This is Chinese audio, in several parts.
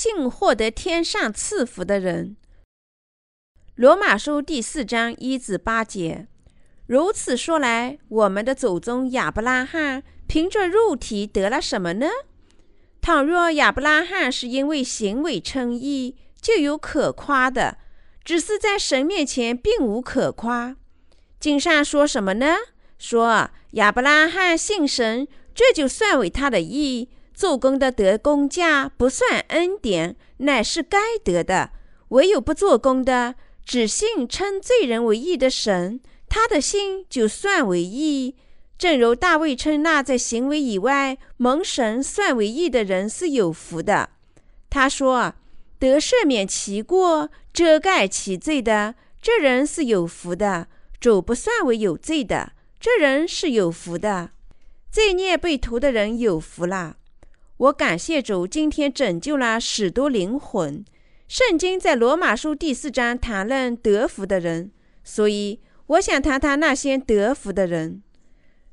信获得天上赐福的人。罗马书第四章一至八节。如此说来，我们的祖宗亚伯拉罕凭着肉体得了什么呢？倘若亚伯拉罕是因为行为称义，就有可夸的；只是在神面前并无可夸。经上说什么呢？说亚伯拉罕信神，这就算为他的义。做工的得工价，不算恩典，乃是该得的。唯有不做工的，只信称罪人为义的神，他的心就算为义。正如大卫称那在行为以外蒙神算为义的人是有福的。他说：“得赦免其过、遮盖其罪的，这人是有福的；主不算为有罪的，这人是有福的。罪孽被屠的人有福了。”我感谢主，今天拯救了许多灵魂。圣经在罗马书第四章谈论得福的人，所以我想谈谈那些得福的人。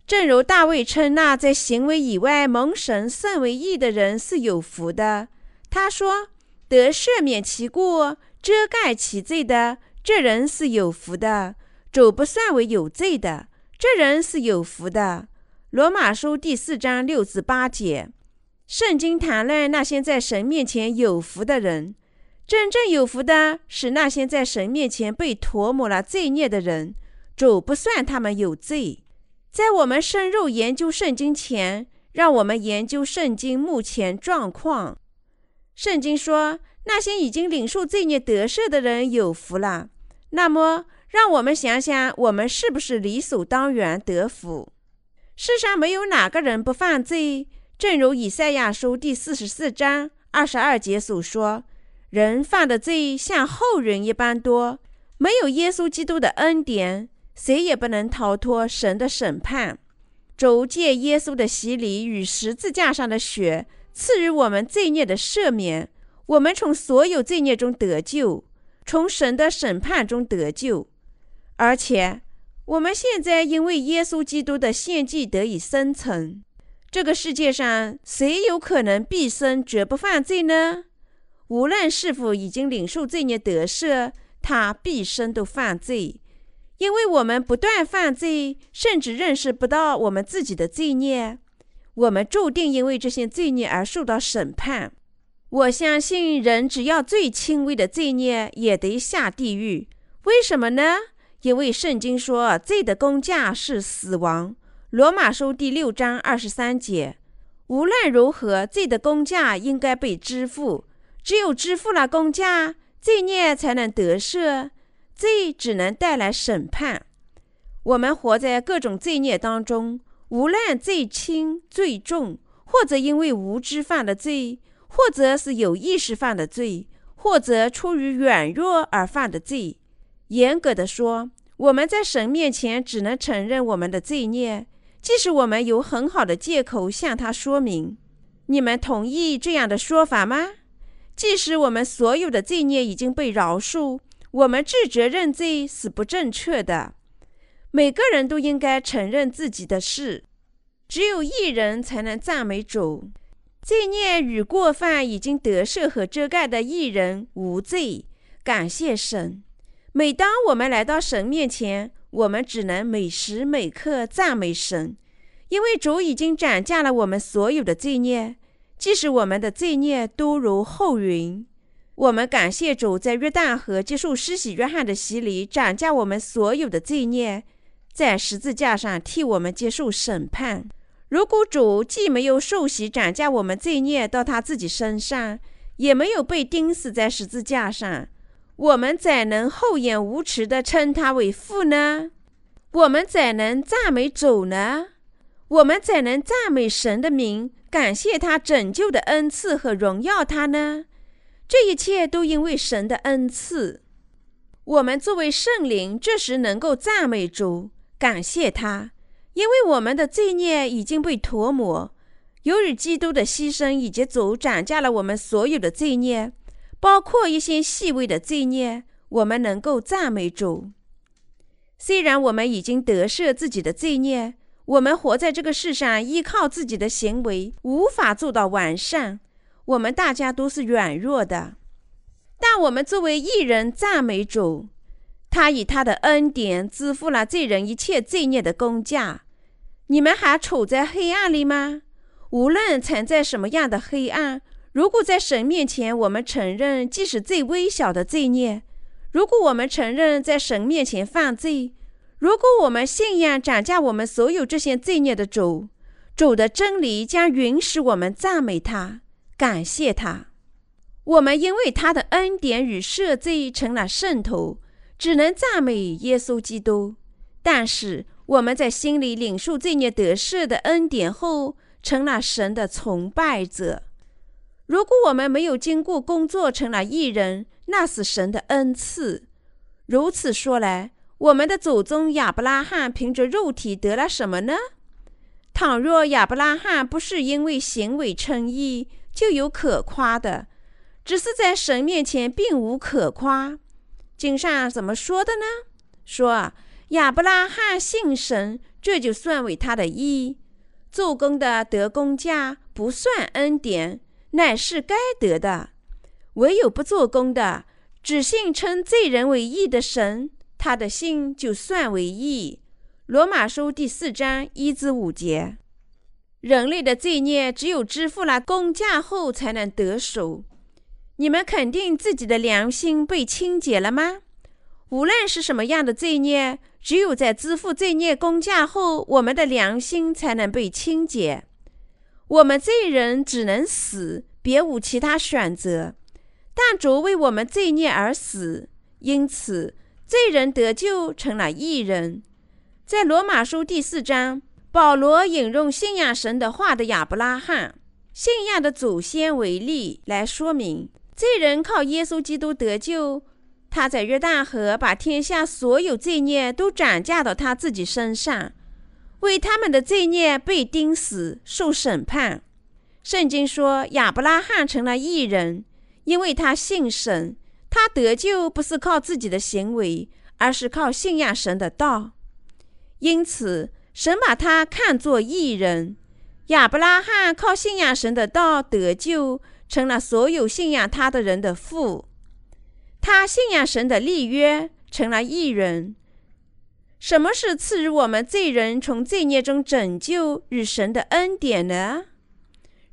正如大卫称那在行为以外蒙神甚为义的人是有福的，他说：“得赦免其过、遮盖其罪的，这人是有福的；主不算为有罪的，这人是有福的。”罗马书第四章六至八节。圣经谈论那些在神面前有福的人，真正有福的是那些在神面前被涂抹了罪孽的人。主不算他们有罪。在我们深入研究圣经前，让我们研究圣经目前状况。圣经说，那些已经领受罪孽得赦的人有福了。那么，让我们想想，我们是不是理所当然得福？世上没有哪个人不犯罪。正如以赛亚书第四十四章二十二节所说：“人犯的罪像后人一般多，没有耶稣基督的恩典，谁也不能逃脱神的审判。主借耶稣的洗礼与十字架上的血，赐予我们罪孽的赦免，我们从所有罪孽中得救，从神的审判中得救。而且，我们现在因为耶稣基督的献祭得以生存。”这个世界上，谁有可能毕生绝不犯罪呢？无论是否已经领受罪孽得赦，他毕生都犯罪，因为我们不断犯罪，甚至认识不到我们自己的罪孽。我们注定因为这些罪孽而受到审判。我相信，人只要最轻微的罪孽，也得下地狱。为什么呢？因为圣经说，罪的工价是死亡。罗马书第六章二十三节，无论如何，罪的工价应该被支付。只有支付了工价，罪孽才能得赦。罪只能带来审判。我们活在各种罪孽当中，无论罪轻罪重，或者因为无知犯的罪，或者是有意识犯的罪，或者出于软弱而犯的罪。严格的说，我们在神面前只能承认我们的罪孽。即使我们有很好的借口向他说明，你们同意这样的说法吗？即使我们所有的罪孽已经被饶恕，我们自责认罪是不正确的。每个人都应该承认自己的事，只有一人才能赞美主。罪孽与过犯已经得赦和遮盖的一人无罪，感谢神。每当我们来到神面前。我们只能每时每刻赞美神，因为主已经斩价了我们所有的罪孽，即使我们的罪孽多如厚云。我们感谢主在约旦河接受施洗约翰的洗礼，斩价我们所有的罪孽，在十字架上替我们接受审判。如果主既没有受洗斩价我们罪孽到他自己身上，也没有被钉死在十字架上。我们怎能厚颜无耻地称他为父呢？我们怎能赞美主呢？我们怎能赞美神的名，感谢他拯救的恩赐和荣耀他呢？这一切都因为神的恩赐。我们作为圣灵，这时能够赞美主，感谢他，因为我们的罪孽已经被涂抹。由于基督的牺牲以及主涨价了我们所有的罪孽。包括一些细微的罪孽，我们能够赞美主。虽然我们已经得赦自己的罪孽，我们活在这个世上，依靠自己的行为无法做到完善。我们大家都是软弱的。但我们作为艺人赞美主，他以他的恩典支付了罪人一切罪孽的工价。你们还处在黑暗里吗？无论藏在什么样的黑暗，如果在神面前我们承认，即使最微小的罪孽；如果我们承认在神面前犯罪；如果我们信仰涨价我们所有这些罪孽的主，主的真理将允许我们赞美他，感谢他。我们因为他的恩典与赦罪成了圣徒，只能赞美耶稣基督。但是我们在心里领受罪孽得赦的恩典后，成了神的崇拜者。如果我们没有经过工作成了艺人，那是神的恩赐。如此说来，我们的祖宗亚伯拉罕凭着肉体得了什么呢？倘若亚伯拉罕不是因为行为称义，就有可夸的。只是在神面前并无可夸。经上怎么说的呢？说亚伯拉罕信神，这就算为他的义。做工的得工价不算恩典，乃是该得的。唯有不做工的，只信称罪人为义的神，他的心就算为义。罗马书第四章一至五节。人类的罪孽只有支付了工价后才能得手。你们肯定自己的良心被清洁了吗？无论是什么样的罪孽，只有在支付罪孽工价后，我们的良心才能被清洁。我们罪人只能死，别无其他选择。但主为我们罪孽而死，因此罪人得救成了义人。在罗马书第四章，保罗引用信仰神的话的亚伯拉罕信仰的祖先为例来说明。罪人靠耶稣基督得救，他在约旦河把天下所有罪孽都转嫁到他自己身上，为他们的罪孽被钉死受审判。圣经说亚伯拉罕成了义人，因为他信神。他得救不是靠自己的行为，而是靠信仰神的道。因此，神把他看作义人。亚伯拉罕靠信仰神的道得救。成了所有信仰他的人的父，他信仰神的立约，成了义人。什么是赐予我们罪人从罪孽中拯救与神的恩典呢？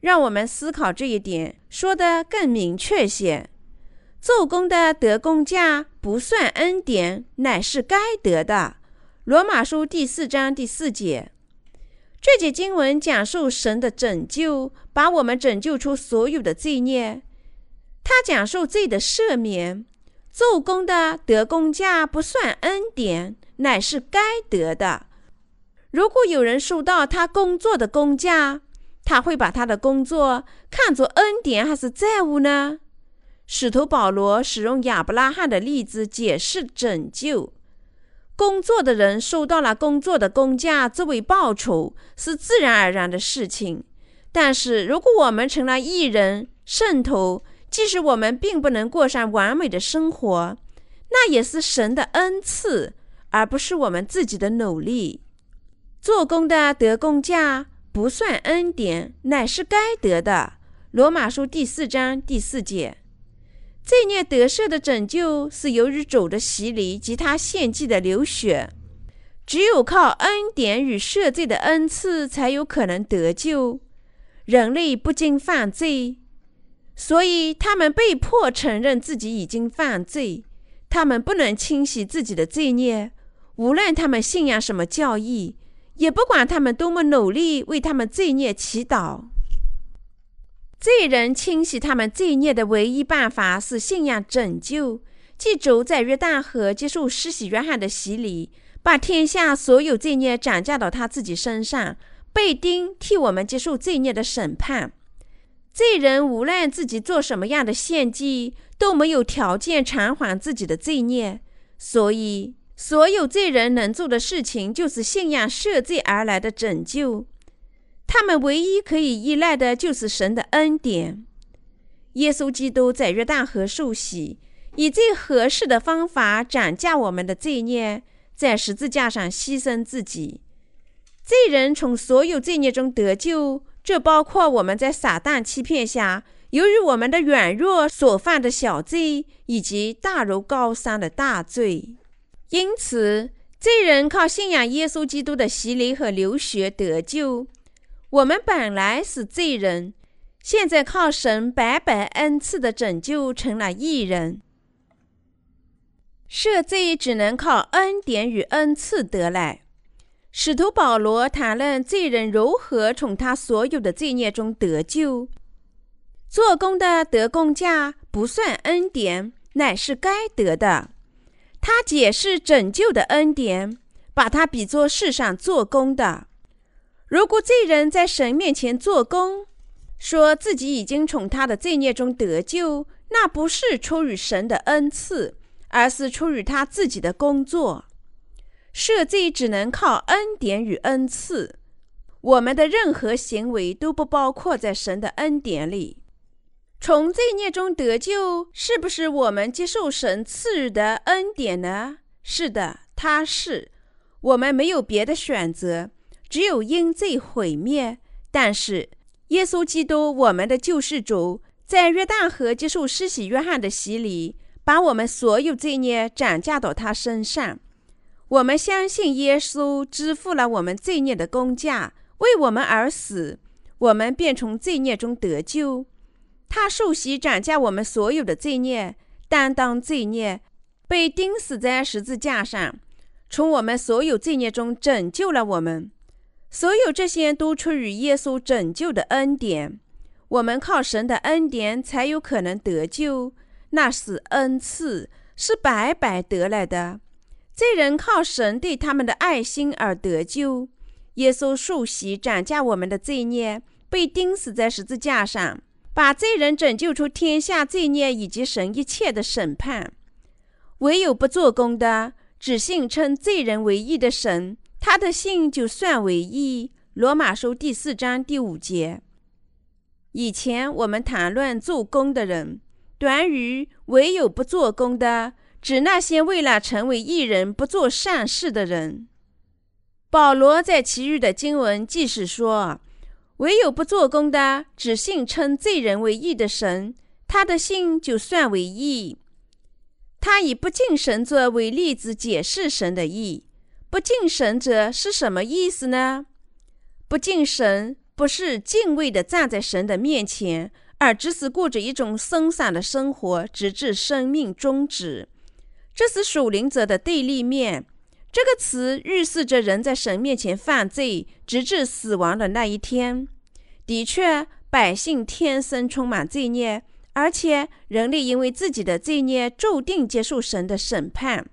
让我们思考这一点，说得更明确些：做工的得工价不算恩典，乃是该得的。罗马书第四章第四节。这节经文讲述神的拯救，把我们拯救出所有的罪孽。他讲述罪的赦免，做工的得工价不算恩典，乃是该得的。如果有人收到他工作的工价，他会把他的工作看作恩典还是债务呢？使徒保罗使用亚伯拉罕的例子解释拯救。工作的人收到了工作的工价作为报酬，是自然而然的事情。但是，如果我们成了艺人、圣徒，即使我们并不能过上完美的生活，那也是神的恩赐，而不是我们自己的努力。做工的得工价不算恩典，乃是该得的。罗马书第四章第四节。罪孽得赦的拯救是由于主的洗礼及他献祭的流血，只有靠恩典与赦罪的恩赐才有可能得救。人类不经犯罪，所以他们被迫承认自己已经犯罪。他们不能清洗自己的罪孽，无论他们信仰什么教义，也不管他们多么努力为他们罪孽祈祷。罪人清洗他们罪孽的唯一办法是信仰拯救，即主在约旦河接受施洗约翰的洗礼，把天下所有罪孽转嫁到他自己身上，被钉替我们接受罪孽的审判。罪人无论自己做什么样的献祭，都没有条件偿还自己的罪孽，所以所有罪人能做的事情就是信仰赦罪而来的拯救。他们唯一可以依赖的就是神的恩典。耶稣基督在约旦河受洗，以最合适的方法斩价我们的罪孽，在十字架上牺牲自己。罪人从所有罪孽中得救，这包括我们在撒旦欺骗下由于我们的软弱所犯的小罪，以及大如高山的大罪，因此罪人靠信仰耶稣基督的洗礼和流血得救。我们本来是罪人，现在靠神白白恩赐的拯救成了义人。赦罪只能靠恩典与恩赐得来。使徒保罗谈论罪人如何从他所有的罪孽中得救。做工的得工价不算恩典，乃是该得的。他解释拯救的恩典，把它比作世上做工的。如果罪人在神面前做工，说自己已经从他的罪孽中得救，那不是出于神的恩赐。而是出于他自己的工作，赦罪只能靠恩典与恩赐。我们的任何行为都不包括在神的恩典里。从罪孽中得救，是不是我们接受神赐予的恩典呢？是的，他是。我们没有别的选择，只有因罪毁灭。但是，耶稣基督，我们的救世主，在约旦河接受施洗约翰的洗礼。把我们所有罪孽转嫁到他身上，我们相信耶稣支付了我们罪孽的工价，为我们而死，我们便从罪孽中得救。他受洗斩价我们所有的罪孽，担当罪孽，被钉死在十字架上，从我们所有罪孽中拯救了我们。所有这些都出于耶稣拯救的恩典，我们靠神的恩典才有可能得救。那是恩赐，是白白得来的。罪人靠神对他们的爱心而得救。耶稣受洗斩价我们的罪孽，被钉死在十字架上，把罪人拯救出天下罪孽以及神一切的审判。唯有不做工的，只信称罪人为义的神，他的信就算为义。罗马书第四章第五节。以前我们谈论做工的人。短语唯有不做工的，指那些为了成为艺人不做善事的人。保罗在其余的经文即是说，唯有不做工的，只信称罪人为义的神，他的信就算为义。他以不敬神者为例子解释神的义。不敬神者是什么意思呢？不敬神不是敬畏的站在神的面前。而只是过着一种松散的生活，直至生命终止。这是属灵者的对立面。这个词预示着人在神面前犯罪，直至死亡的那一天。的确，百姓天生充满罪孽，而且人类因为自己的罪孽，注定接受神的审判。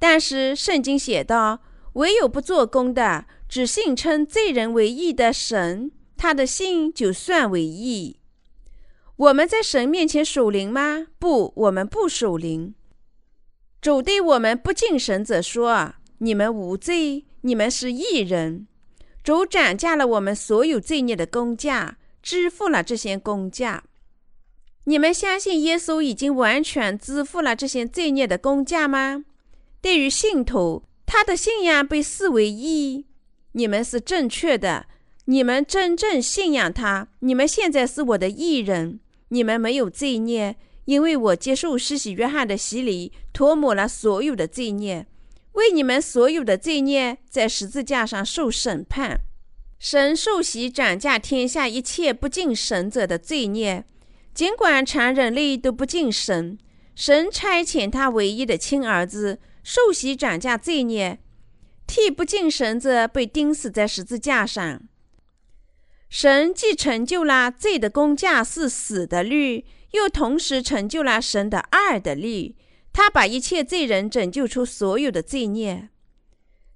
但是，圣经写道：“唯有不做工的，只信称罪人为义的神，他的信就算为义。”我们在神面前属灵吗？不，我们不属灵。主对我们不敬神者说：“你们无罪，你们是义人。”主斩价了我们所有罪孽的工价，支付了这些工价。你们相信耶稣已经完全支付了这些罪孽的工价吗？对于信徒，他的信仰被视为义。你们是正确的，你们真正信仰他，你们现在是我的义人。你们没有罪孽，因为我接受施洗约翰的洗礼，涂抹了所有的罪孽，为你们所有的罪孽在十字架上受审判。神受洗斩价天下一切不敬神者的罪孽，尽管全人类都不敬神，神差遣他唯一的亲儿子受洗斩价罪孽，替不敬神者被钉死在十字架上。神既成就了罪的工价是死的律，又同时成就了神的爱的律。他把一切罪人拯救出所有的罪孽。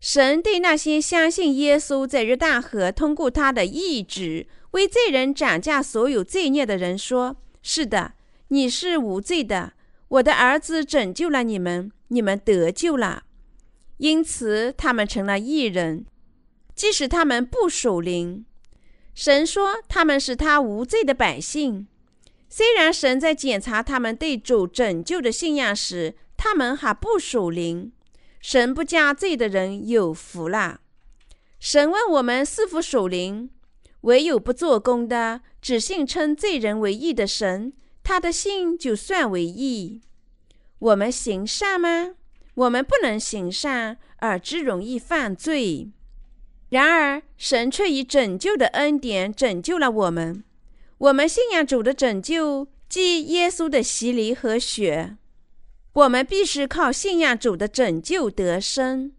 神对那些相信耶稣在约旦河通过他的意志为罪人斩价所有罪孽的人说：“是的，你是无罪的。我的儿子拯救了你们，你们得救了。因此，他们成了义人，即使他们不守灵。”神说他们是他无罪的百姓，虽然神在检查他们对主拯救的信仰时，他们还不属灵。神不加罪的人有福了。神问我们是否属灵，唯有不做工的，只信称罪人为义的神，他的信就算为义。我们行善吗？我们不能行善，而只容易犯罪。然而，神却以拯救的恩典拯救了我们。我们信仰主的拯救，即耶稣的洗礼和血。我们必须靠信仰主的拯救得生。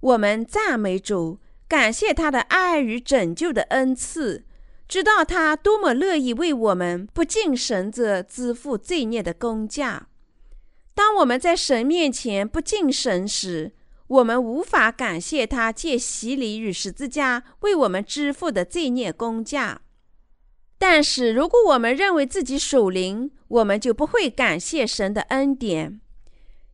我们赞美主，感谢他的爱与拯救的恩赐，知道他多么乐意为我们不敬神者支付罪孽的工价。当我们在神面前不敬神时，我们无法感谢他借洗礼与十字架为我们支付的罪孽工价。但是，如果我们认为自己属灵，我们就不会感谢神的恩典。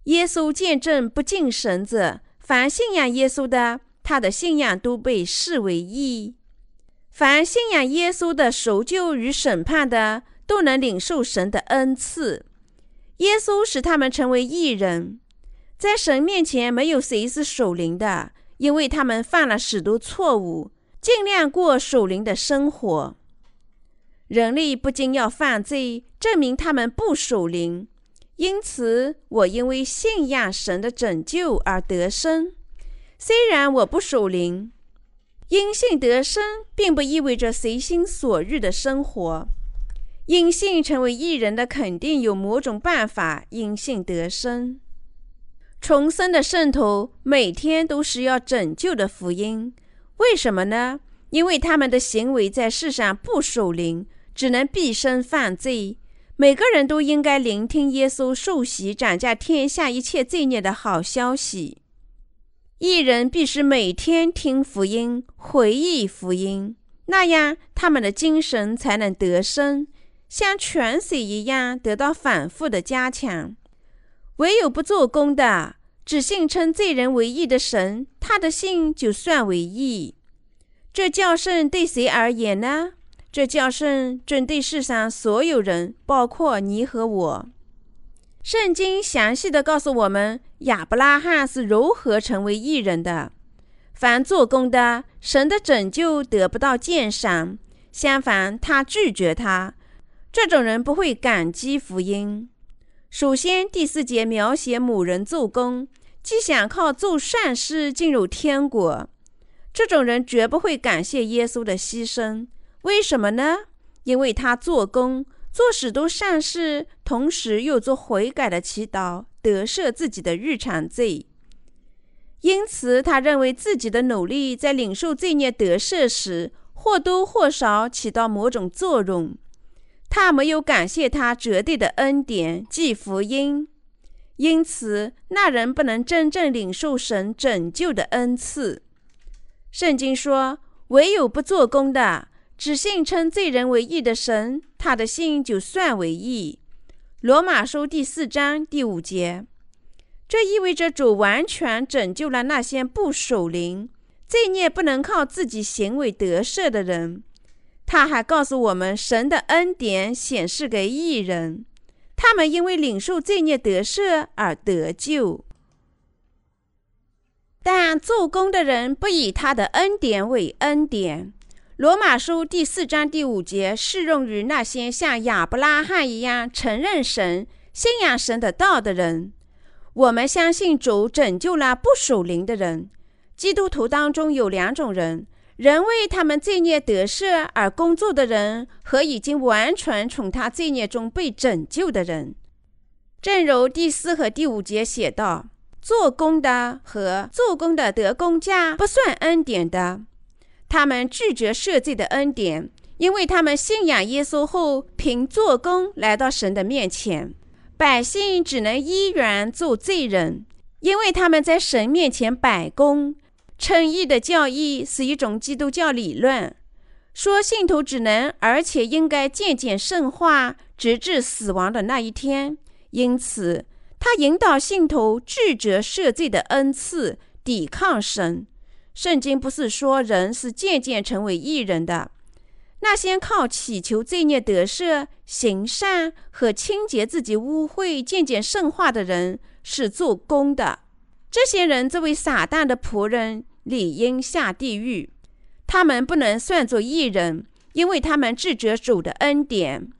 耶稣见证不敬神者，凡信仰耶稣的，他的信仰都被视为义；凡信仰耶稣的赎救与审判的，都能领受神的恩赐。耶稣使他们成为义人。在神面前，没有谁是属灵的，因为他们犯了许多错误，尽量过属灵的生活。人类不仅要犯罪，证明他们不属灵。因此，我因为信仰神的拯救而得生。虽然我不属灵，因信得生，并不意味着随心所欲的生活。因信成为艺人的，肯定有某种办法因信得生。重生的圣徒每天都需要拯救的福音，为什么呢？因为他们的行为在世上不属灵。只能毕生犯罪。每个人都应该聆听耶稣受洗斩下天下一切罪孽的好消息。一人必须每天听福音，回忆福音，那样他们的精神才能得生，像泉水一样得到反复的加强。唯有不做工的，只信称罪人为义的神，他的信就算为义。这教圣对谁而言呢？这叫圣针对世上所有人，包括你和我。圣经详细的告诉我们，亚伯拉罕是如何成为异人的。凡做工的，神的拯救得不到鉴赏；相反，他拒绝他。这种人不会感激福音。首先，第四节描写某人做工，既想靠做善事进入天国。这种人绝不会感谢耶稣的牺牲。为什么呢？因为他做工做许多善事，同时又做悔改的祈祷，得赦自己的日常罪。因此，他认为自己的努力在领受罪孽得赦时，或多或少起到某种作用。他没有感谢他绝对的恩典，即福音。因此，那人不能真正领受神拯救的恩赐。圣经说：“唯有不做工的。”只信称罪人为义的神，他的信就算为义。罗马书第四章第五节，这意味着主完全拯救了那些不守灵、罪孽不能靠自己行为得赦的人。他还告诉我们，神的恩典显示给义人，他们因为领受罪孽得赦而得救。但做工的人不以他的恩典为恩典。罗马书第四章第五节适用于那些像亚伯拉罕一样承认神、信仰神的道的人。我们相信主拯救了不属灵的人。基督徒当中有两种人：人为他们罪孽得赦而工作的人，和已经完全从他罪孽中被拯救的人。正如第四和第五节写道：“做工的和做工的得工价不算恩典的。”他们拒绝赦罪的恩典，因为他们信仰耶稣后，凭做工来到神的面前。百姓只能依然做罪人，因为他们在神面前摆功。称义的教义是一种基督教理论，说信徒只能而且应该渐渐圣化，直至死亡的那一天。因此，他引导信徒拒绝赦罪的恩赐，抵抗神。圣经不是说人是渐渐成为义人的，那些靠祈求罪孽得赦、行善和清洁自己污秽、渐渐圣化的人是做工的。这些人作为撒旦的仆人，理应下地狱。他们不能算作义人，因为他们智者主的恩典。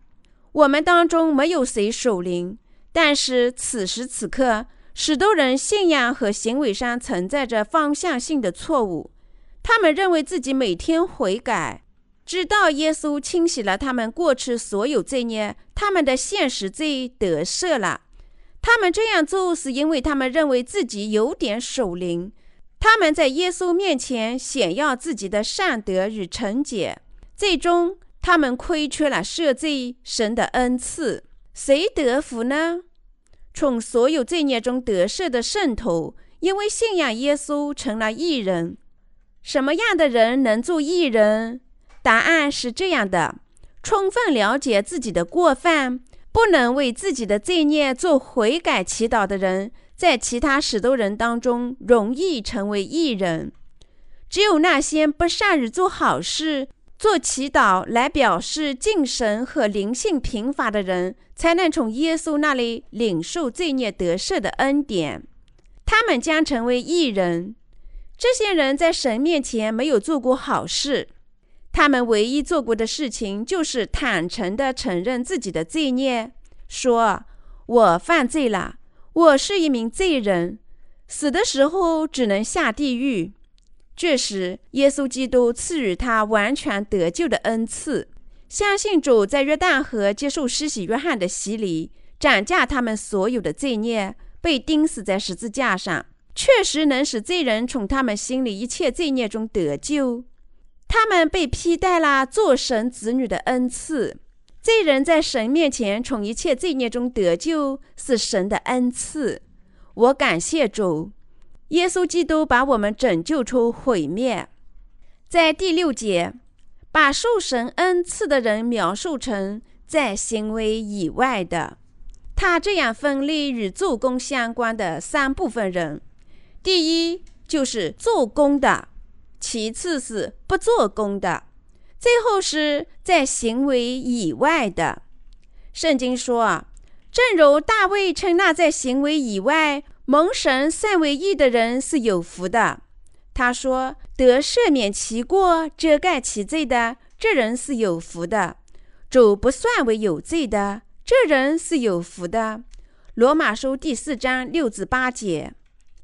我们当中没有谁守灵，但是此时此刻，许多人信仰和行为上存在着方向性的错误。他们认为自己每天悔改，直到耶稣清洗了他们过去所有罪孽，他们的现实罪得赦了。他们这样做是因为他们认为自己有点守灵。他们在耶稣面前显耀自己的善德与纯洁，最终他们亏缺了赦罪神的恩赐。谁得福呢？从所有罪孽中得赦的圣徒，因为信仰耶稣成了异人。什么样的人能做异人？答案是这样的：充分了解自己的过犯，不能为自己的罪孽做悔改祈祷的人。在其他许多人当中，容易成为艺人。只有那些不善于做好事、做祈祷来表示敬神和灵性贫乏的人，才能从耶稣那里领受罪孽得赦的恩典。他们将成为艺人。这些人在神面前没有做过好事，他们唯一做过的事情就是坦诚地承认自己的罪孽，说：“我犯罪了。”我是一名罪人，死的时候只能下地狱。这时，耶稣基督赐予他完全得救的恩赐。相信主在约旦河接受施洗约翰的洗礼，斩价他们所有的罪孽，被钉死在十字架上，确实能使罪人从他们心里一切罪孽中得救。他们被披戴了做神子女的恩赐。罪人在神面前从一切罪孽中得救，是神的恩赐。我感谢主，耶稣基督把我们拯救出毁灭。在第六节，把受神恩赐的人描述成在行为以外的。他这样分类与做工相关的三部分人：第一就是做工的，其次是不做工的。最后是在行为以外的。圣经说啊，正如大卫称那在行为以外蒙神算为义的人是有福的。他说得赦免其过、遮盖其罪的这人是有福的。主不算为有罪的这人是有福的。罗马书第四章六至八节，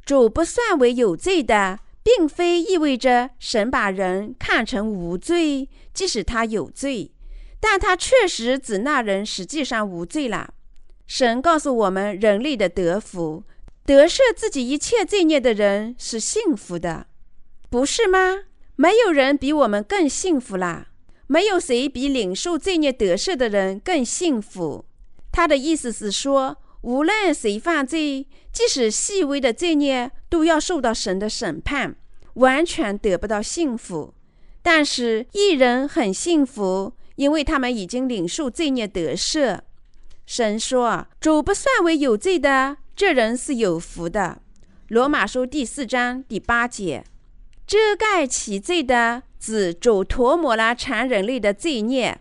主不算为有罪的。并非意味着神把人看成无罪，即使他有罪，但他确实指那人实际上无罪了。神告诉我们，人类的得福、得赦自己一切罪孽的人是幸福的，不是吗？没有人比我们更幸福啦，没有谁比领受罪孽得赦的人更幸福。他的意思是说。无论谁犯罪，即使细微的罪孽，都要受到神的审判，完全得不到幸福。但是一人很幸福，因为他们已经领受罪孽得赦。神说：“主不算为有罪的，这人是有福的。”罗马书第四章第八节，遮盖其罪的，指主涂抹了全人类的罪孽。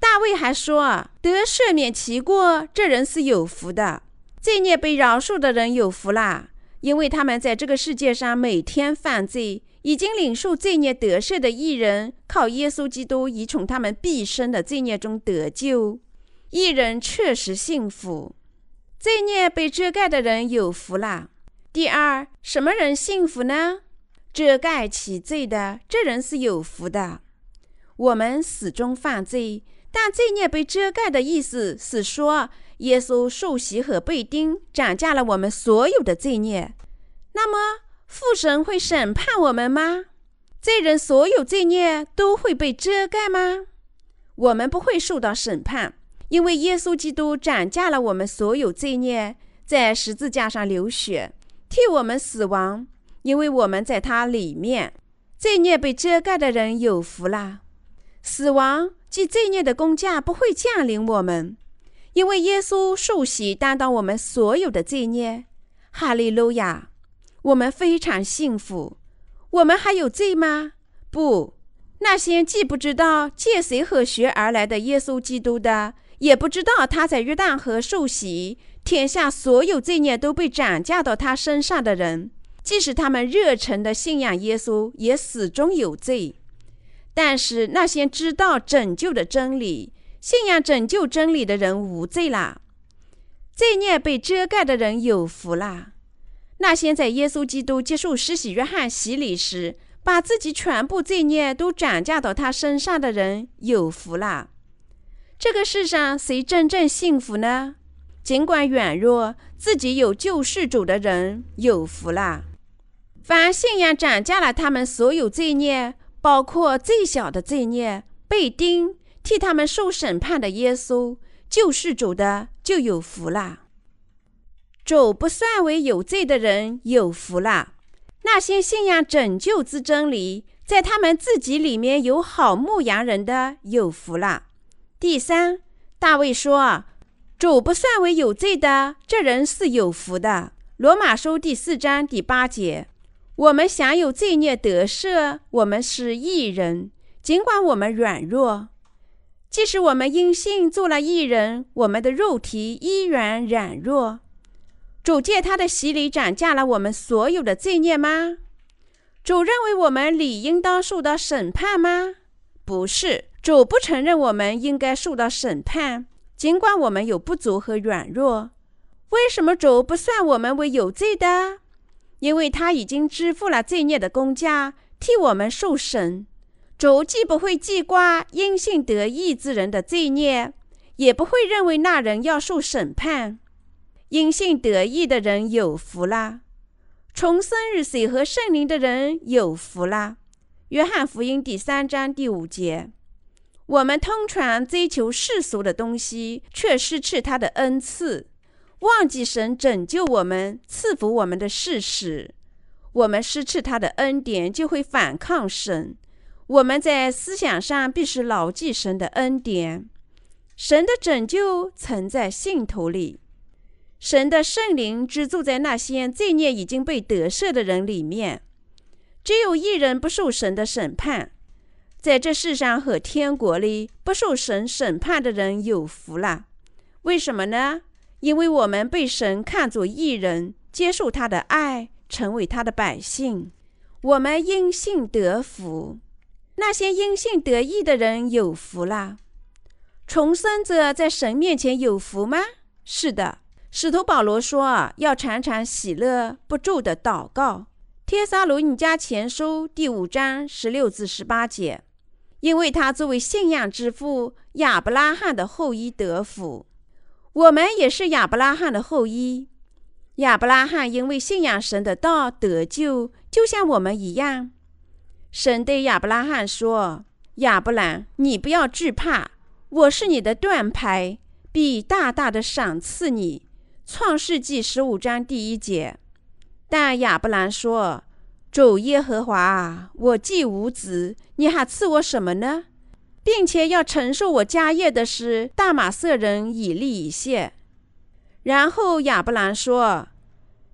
大卫还说：“得赦免其过，这人是有福的；罪孽被饶恕的人有福啦，因为他们在这个世界上每天犯罪，已经领受罪孽得赦的艺人，靠耶稣基督已从他们毕生的罪孽中得救。艺人确实幸福，罪孽被遮盖的人有福啦。第二，什么人幸福呢？遮盖其罪的，这人是有福的。我们始终犯罪。”但罪孽被遮盖的意思是说，耶稣受洗和被钉，斩价了我们所有的罪孽。那么，父神会审判我们吗？罪人所有罪孽都会被遮盖吗？我们不会受到审判，因为耶稣基督斩价了我们所有罪孽，在十字架上流血，替我们死亡。因为我们在他里面，罪孽被遮盖的人有福了。死亡。即罪孽的工价不会降临我们，因为耶稣受洗担当我们所有的罪孽。哈利路亚！我们非常幸福。我们还有罪吗？不，那些既不知道借谁和学而来的耶稣基督的，也不知道他在约旦河受洗，天下所有罪孽都被转嫁到他身上的人，即使他们热诚的信仰耶稣，也始终有罪。但是那些知道拯救的真理、信仰拯救真理的人无罪啦。罪孽被遮盖的人有福啦。那些在耶稣基督接受施洗约翰洗礼时，把自己全部罪孽都转嫁到他身上的人有福啦。这个世上谁真正幸福呢？尽管软弱，自己有救世主的人有福啦。凡信仰涨价了他们所有罪孽，包括最小的罪孽，被钉替他们受审判的耶稣救世主的就有福啦。主不算为有罪的人有福啦。那些信仰拯救之真理，在他们自己里面有好牧羊人的有福啦。第三，大卫说：“主不算为有罪的，这人是有福的。”罗马书第四章第八节。我们享有罪孽得赦，我们是义人，尽管我们软弱。即使我们因信做了义人，我们的肉体依然软弱。主借他的洗礼涨价了我们所有的罪孽吗？主认为我们理应当受到审判吗？不是，主不承认我们应该受到审判，尽管我们有不足和软弱。为什么主不算我们为有罪的？因为他已经支付了罪孽的公价，替我们受审。主既不会记挂因信得义之人的罪孽，也不会认为那人要受审判。因信得义的人有福啦！重生日水和圣灵的人有福啦！约翰福音第三章第五节。我们通常追求世俗的东西，却失去他的恩赐。忘记神拯救我们、赐福我们的事实，我们失去他的恩典，就会反抗神。我们在思想上必须牢记神的恩典。神的拯救曾在信徒里，神的圣灵居住在那些罪孽已经被得赦的人里面。只有一人不受神的审判，在这世上和天国里不受神审判的人有福了。为什么呢？因为我们被神看作义人，接受他的爱，成为他的百姓，我们因信得福。那些因信得义的人有福啦。重生者在神面前有福吗？是的。使徒保罗说：“要常常喜乐，不住的祷告。”帖撒罗尼迦前书第五章十六至十八节。因为他作为信仰之父亚伯拉罕的后裔得福。我们也是亚伯拉罕的后裔。亚伯拉罕因为信仰神的道得救，就像我们一样。神对亚伯拉罕说：“亚伯兰，你不要惧怕，我是你的盾牌，必大大的赏赐你。”创世纪十五章第一节。但亚伯兰说：“主耶和华，我既无子，你还赐我什么呢？”并且要承受我家业的是大马色人以利以谢。然后亚伯兰说：“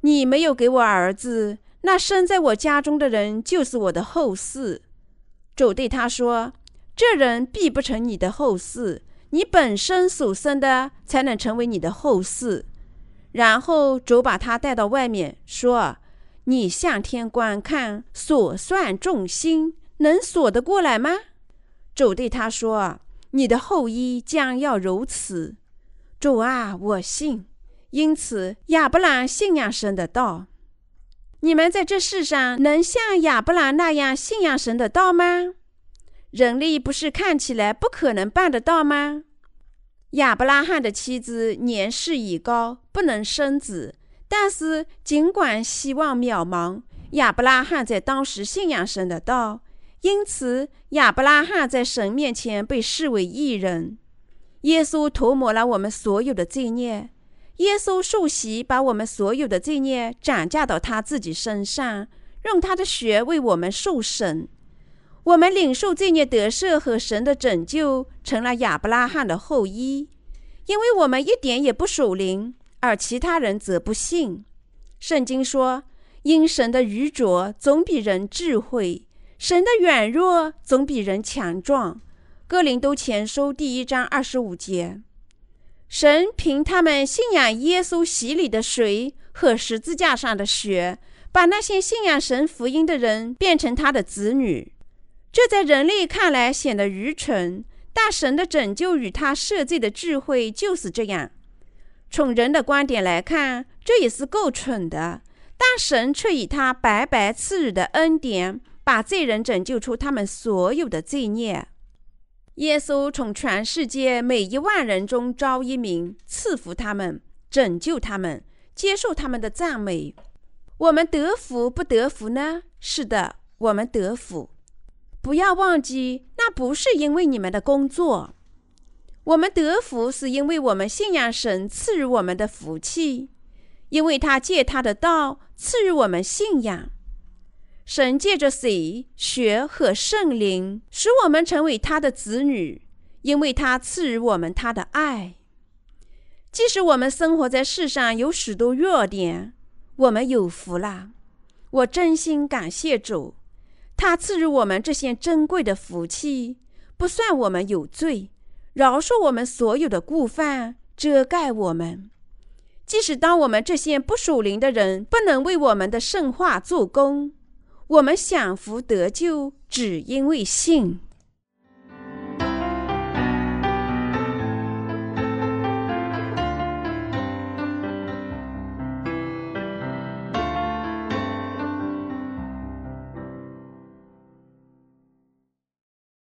你没有给我儿子，那生在我家中的人就是我的后嗣。”主对他说：“这人必不成你的后嗣，你本身所生的才能成为你的后嗣。”然后主把他带到外面说：“你向天观看，所算众星，能锁得过来吗？”主对他说：“你的后裔将要如此。”主啊，我信。因此，亚伯兰信仰神的道。你们在这世上能像亚伯兰那样信仰神的道吗？人力不是看起来不可能办得到吗？亚伯拉罕的妻子年事已高，不能生子，但是尽管希望渺茫，亚伯拉罕在当时信仰神的道。因此，亚伯拉罕在神面前被视为义人。耶稣涂抹了我们所有的罪孽。耶稣受洗，把我们所有的罪孽转嫁到他自己身上，用他的血为我们受审。我们领受罪孽得赦和神的拯救，成了亚伯拉罕的后裔。因为我们一点也不属灵，而其他人则不信。圣经说：“因神的愚拙总比人智慧。”神的软弱总比人强壮。哥林都前书第一章二十五节。神凭他们信仰耶稣洗礼的水和十字架上的血，把那些信仰神福音的人变成他的子女。这在人类看来显得愚蠢，但神的拯救与他设计的智慧就是这样。从人的观点来看，这也是够蠢的，但神却以他白白赐予的恩典，把罪人拯救出他们所有的罪孽。耶稣从全世界每一万人中招一名，赐福他们，拯救他们，接受他们的赞美。我们得福不得福呢？是的，我们得福。不要忘记，那不是因为你们的工作。我们得福，是因为我们信仰神赐予我们的福气，因为他借他的道赐予我们信仰。神借着水、血和圣灵，使我们成为他的子女，因为他赐予我们他的爱。即使我们生活在世上有许多弱点，我们有福了。我真心感谢主，他赐予我们这些珍贵的福气，不算我们有罪。饶恕我们所有的过犯，遮盖我们。即使当我们这些不属灵的人不能为我们的圣化做工，我们享福得救，只因为信。